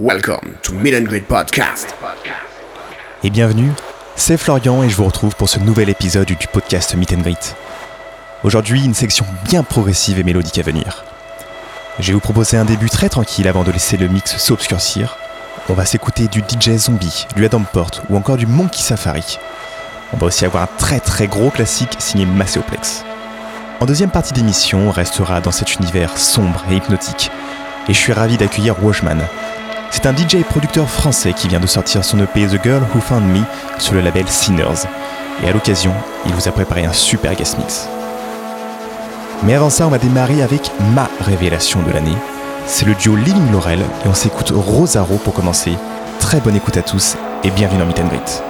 Welcome to Meet and Greet Podcast. Et bienvenue, c'est Florian et je vous retrouve pour ce nouvel épisode du podcast Meet and Greet. Aujourd'hui, une section bien progressive et mélodique à venir. Je vais vous proposer un début très tranquille avant de laisser le mix s'obscurcir. On va s'écouter du DJ Zombie, du Adam Port ou encore du Monkey Safari. On va aussi avoir un très très gros classique signé Macéoplex. En deuxième partie d'émission, on restera dans cet univers sombre et hypnotique. Et je suis ravi d'accueillir Washman, c'est un DJ producteur français qui vient de sortir son EP The Girl Who Found Me sur le label Sinners. Et à l'occasion, il vous a préparé un super guest mix. Mais avant ça, on va démarrer avec ma révélation de l'année. C'est le duo Living Laurel et on s'écoute Rosaro pour commencer. Très bonne écoute à tous et bienvenue dans Meet and.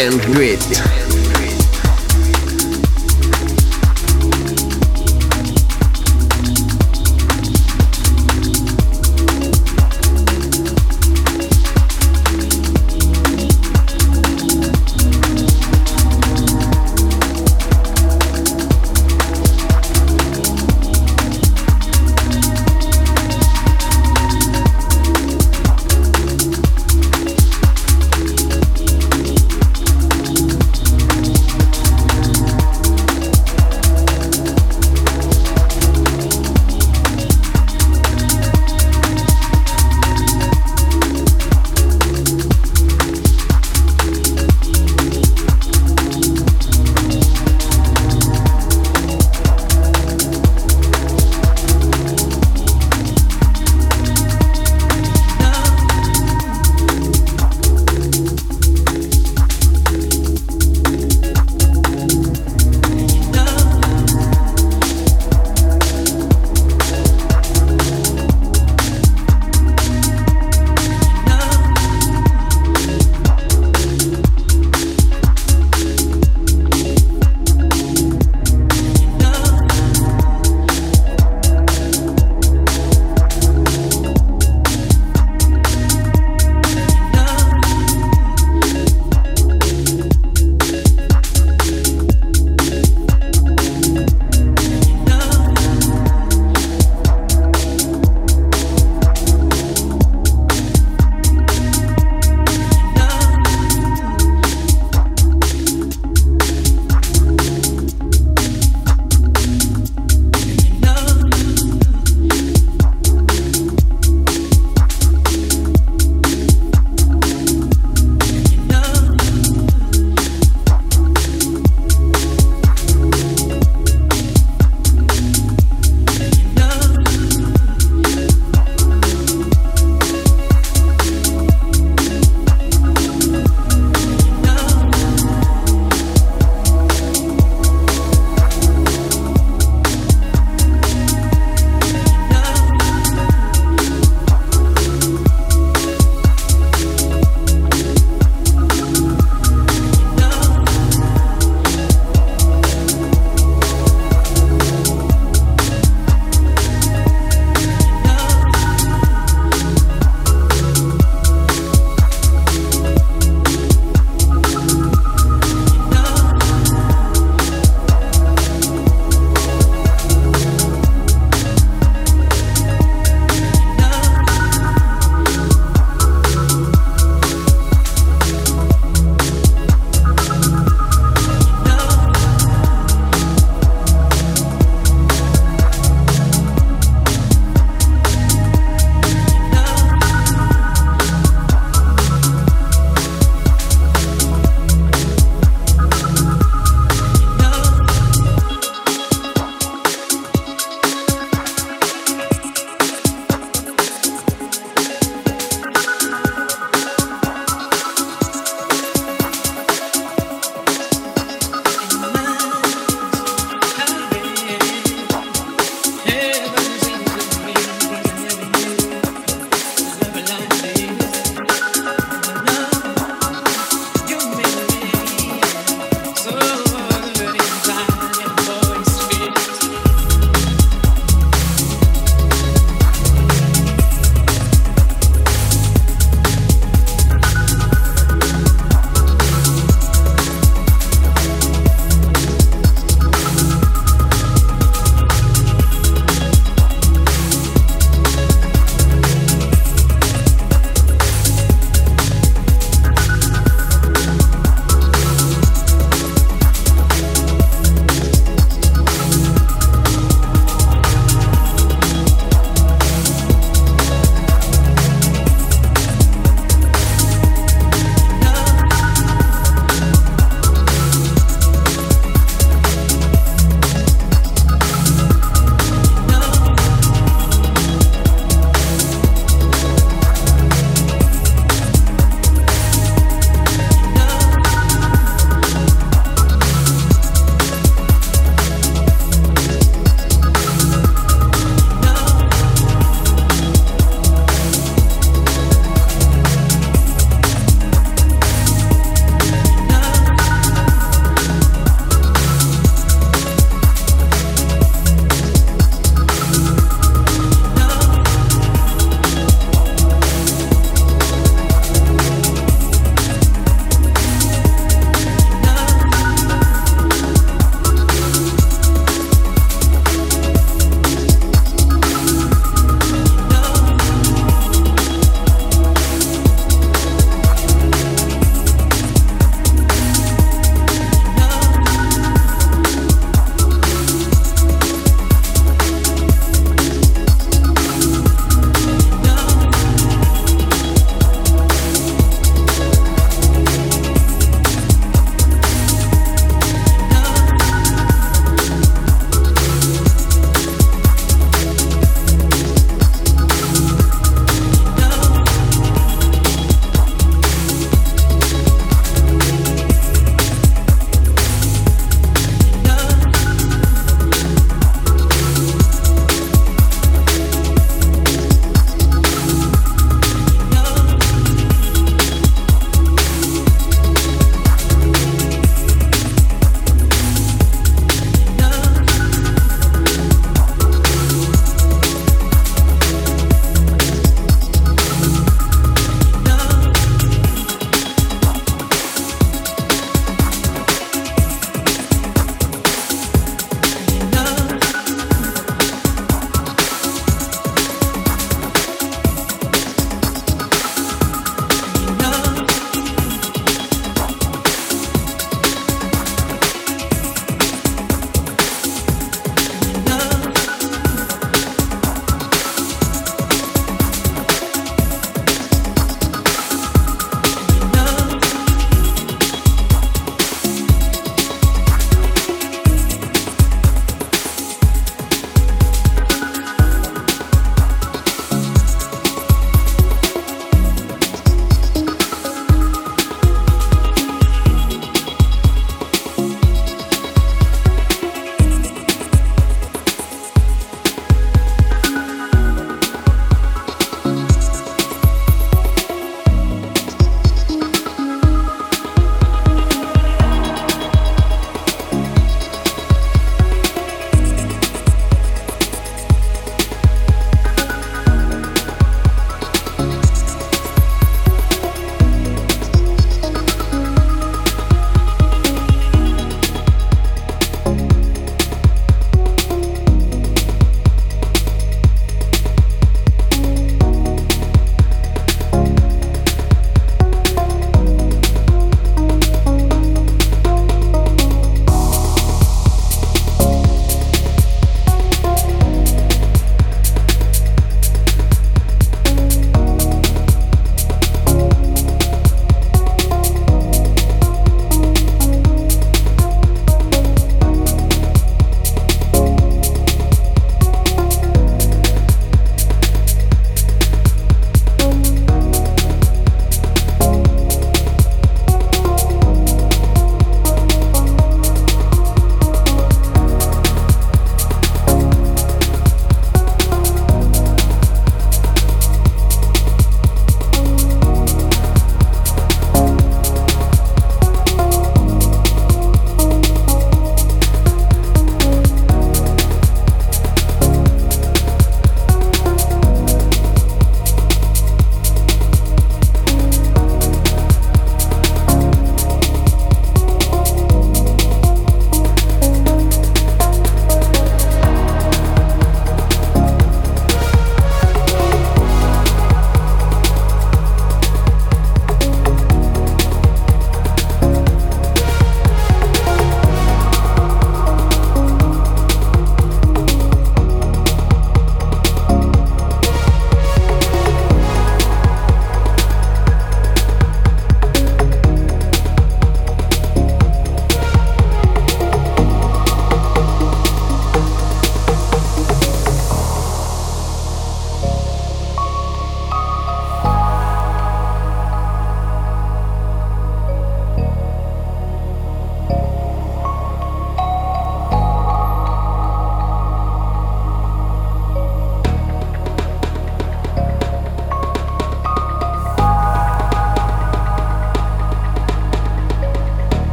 And Greet.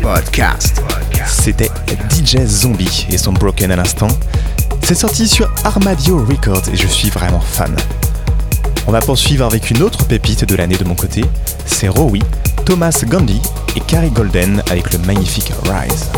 Podcast. C'était DJ Zombie et son Broken à l'instant. C'est sorti sur Armadio Records et je suis vraiment fan. On va poursuivre avec une autre pépite de l'année de mon côté, c'est Rowie, Thomas Gandhi et Carrie Golden avec le magnifique Rise.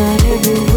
Not never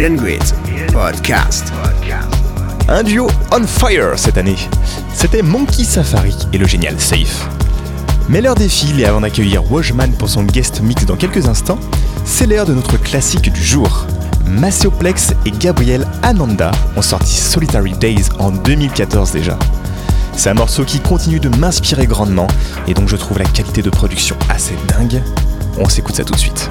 And Podcast. Un duo on fire cette année. C'était Monkey Safari et le génial Safe. Mais l'heure défile et avant d'accueillir Wajman pour son guest mix dans quelques instants, c'est l'heure de notre classique du jour. Massioplex et Gabriel Ananda ont sorti Solitary Days en 2014 déjà. C'est un morceau qui continue de m'inspirer grandement et donc je trouve la qualité de production assez dingue. On s'écoute ça tout de suite.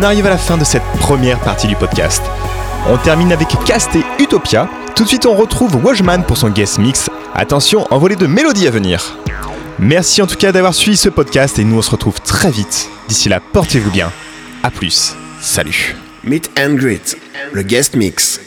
On arrive à la fin de cette première partie du podcast. On termine avec Cast et Utopia. Tout de suite, on retrouve Wajman pour son guest mix. Attention, envolée de mélodies à venir. Merci en tout cas d'avoir suivi ce podcast et nous on se retrouve très vite. D'ici là, portez-vous bien. A plus. Salut. Meet and Greet, le guest mix.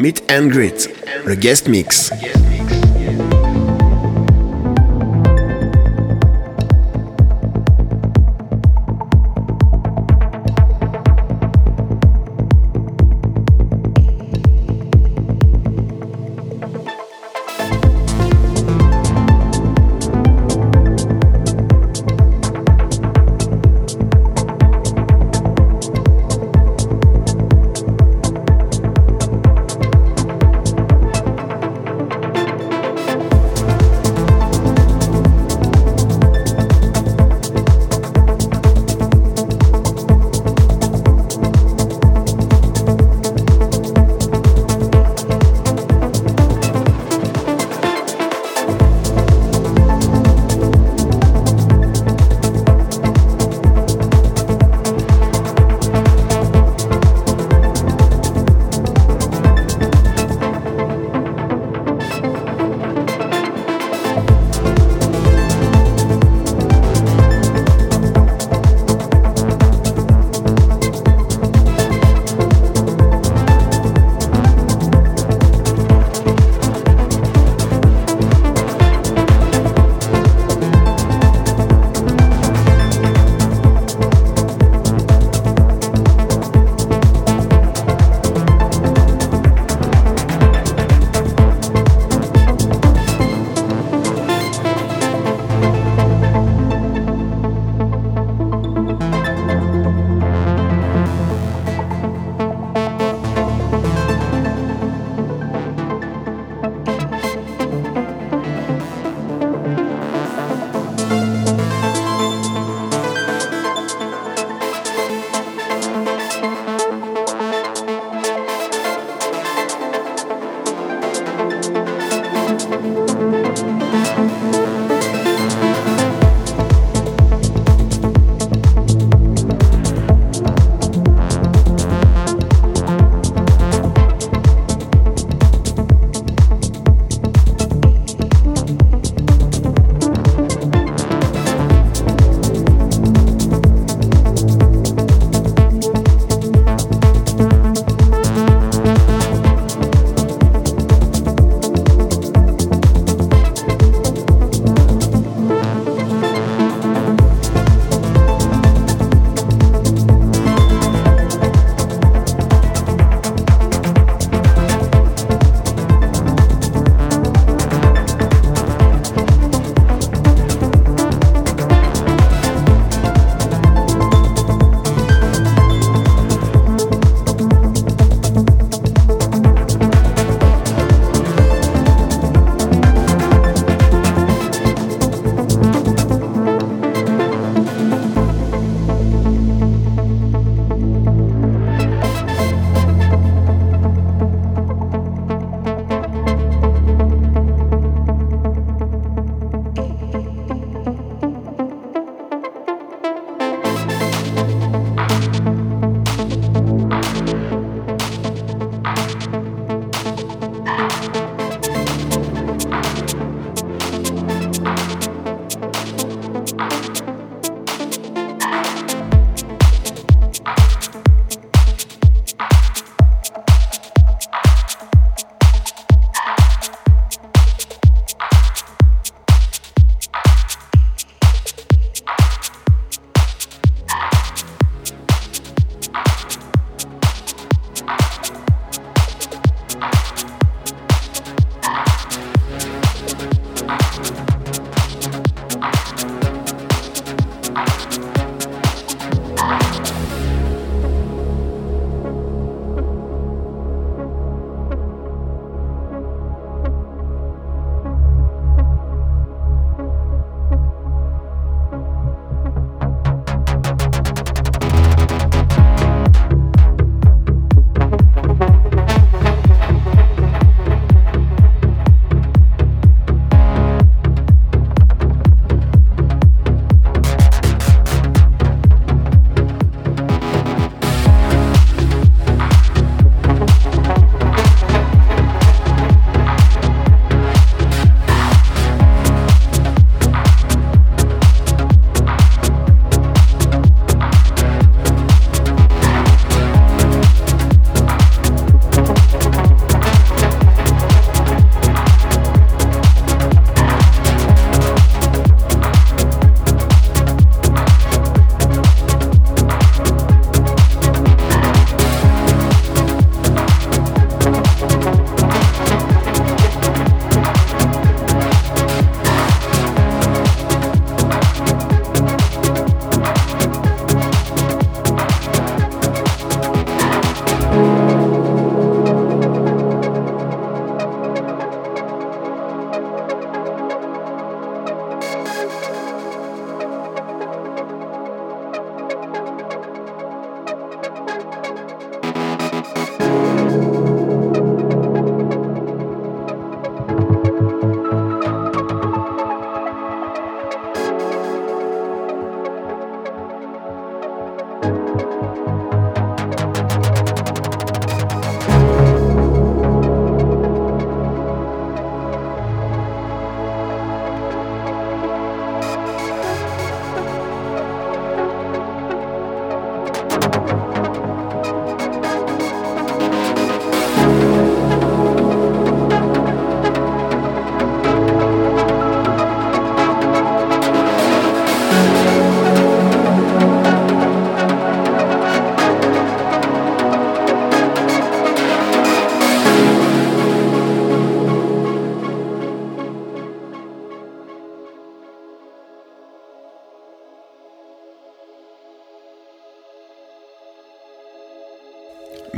Meet and Greet, le guest mix.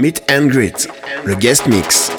Meet and Greet, le guest mix.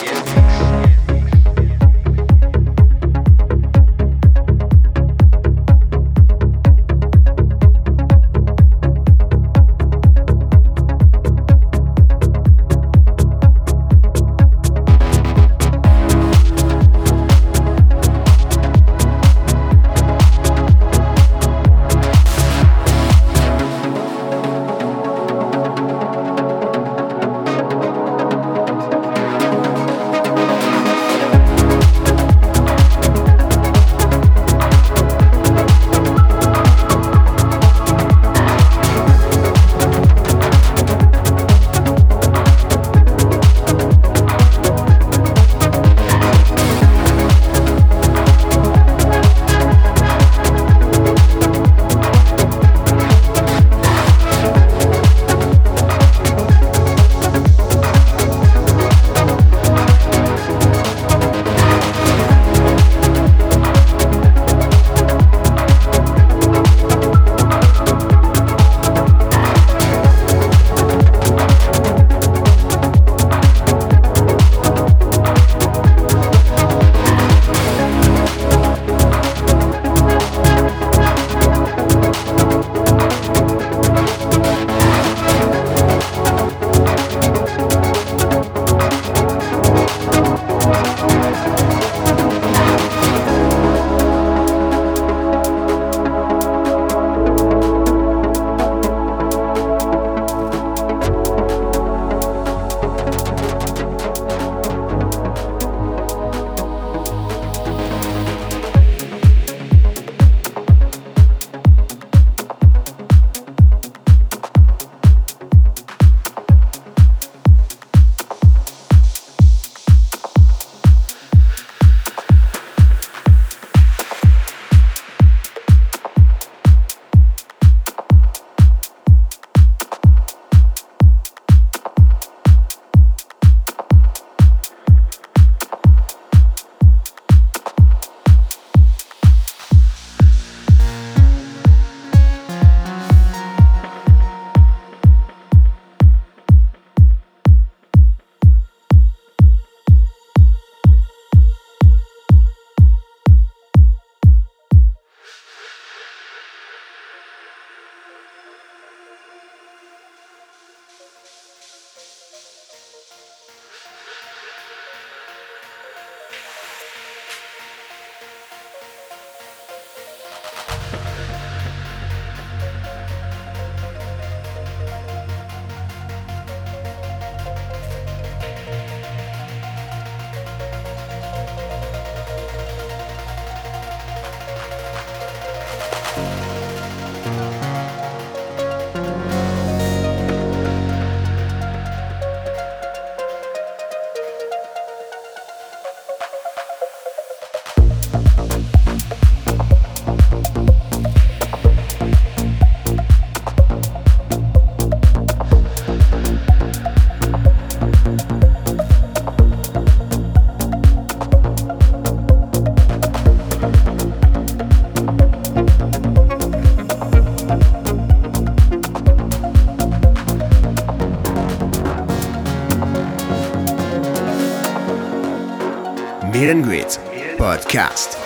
Meet Podcast.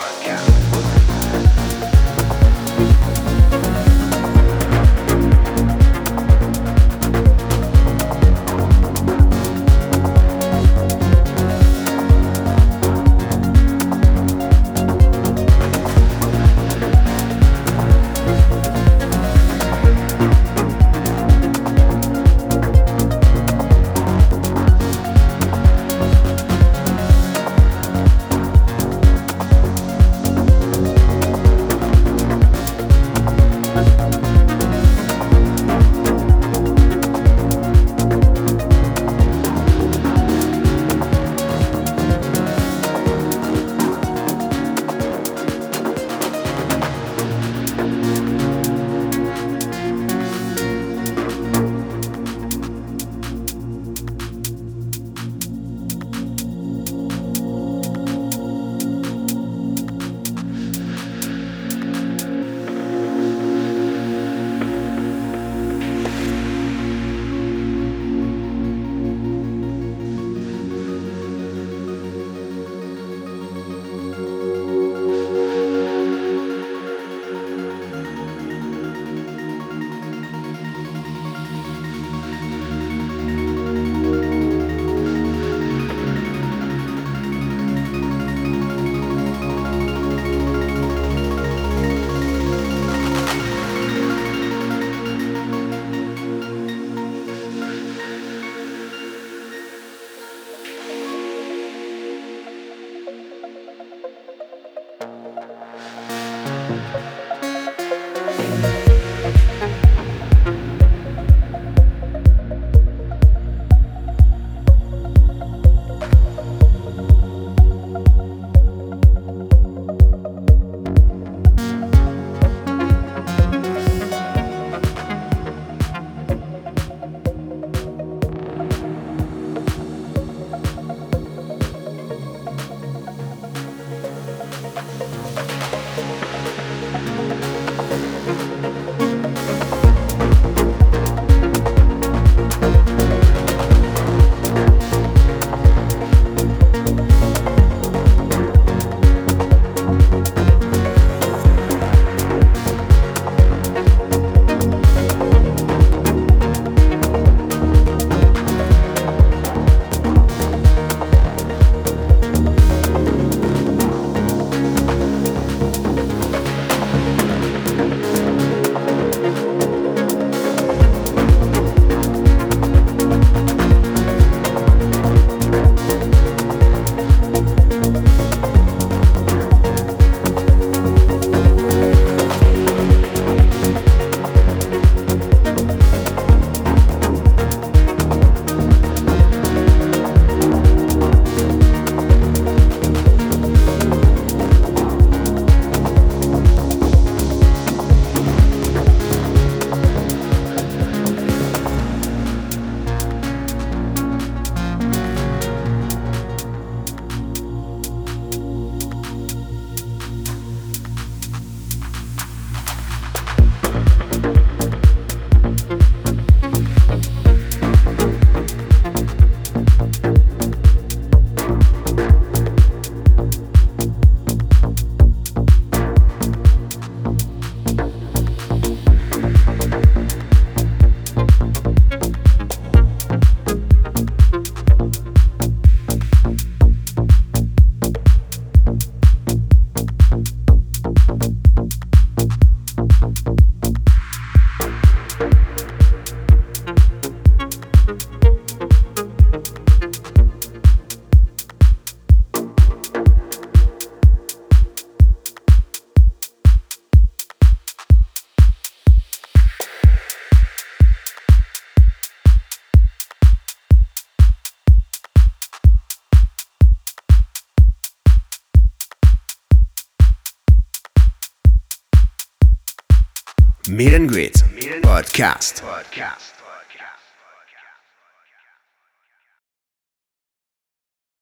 Meet and Greet Podcast. Podcast.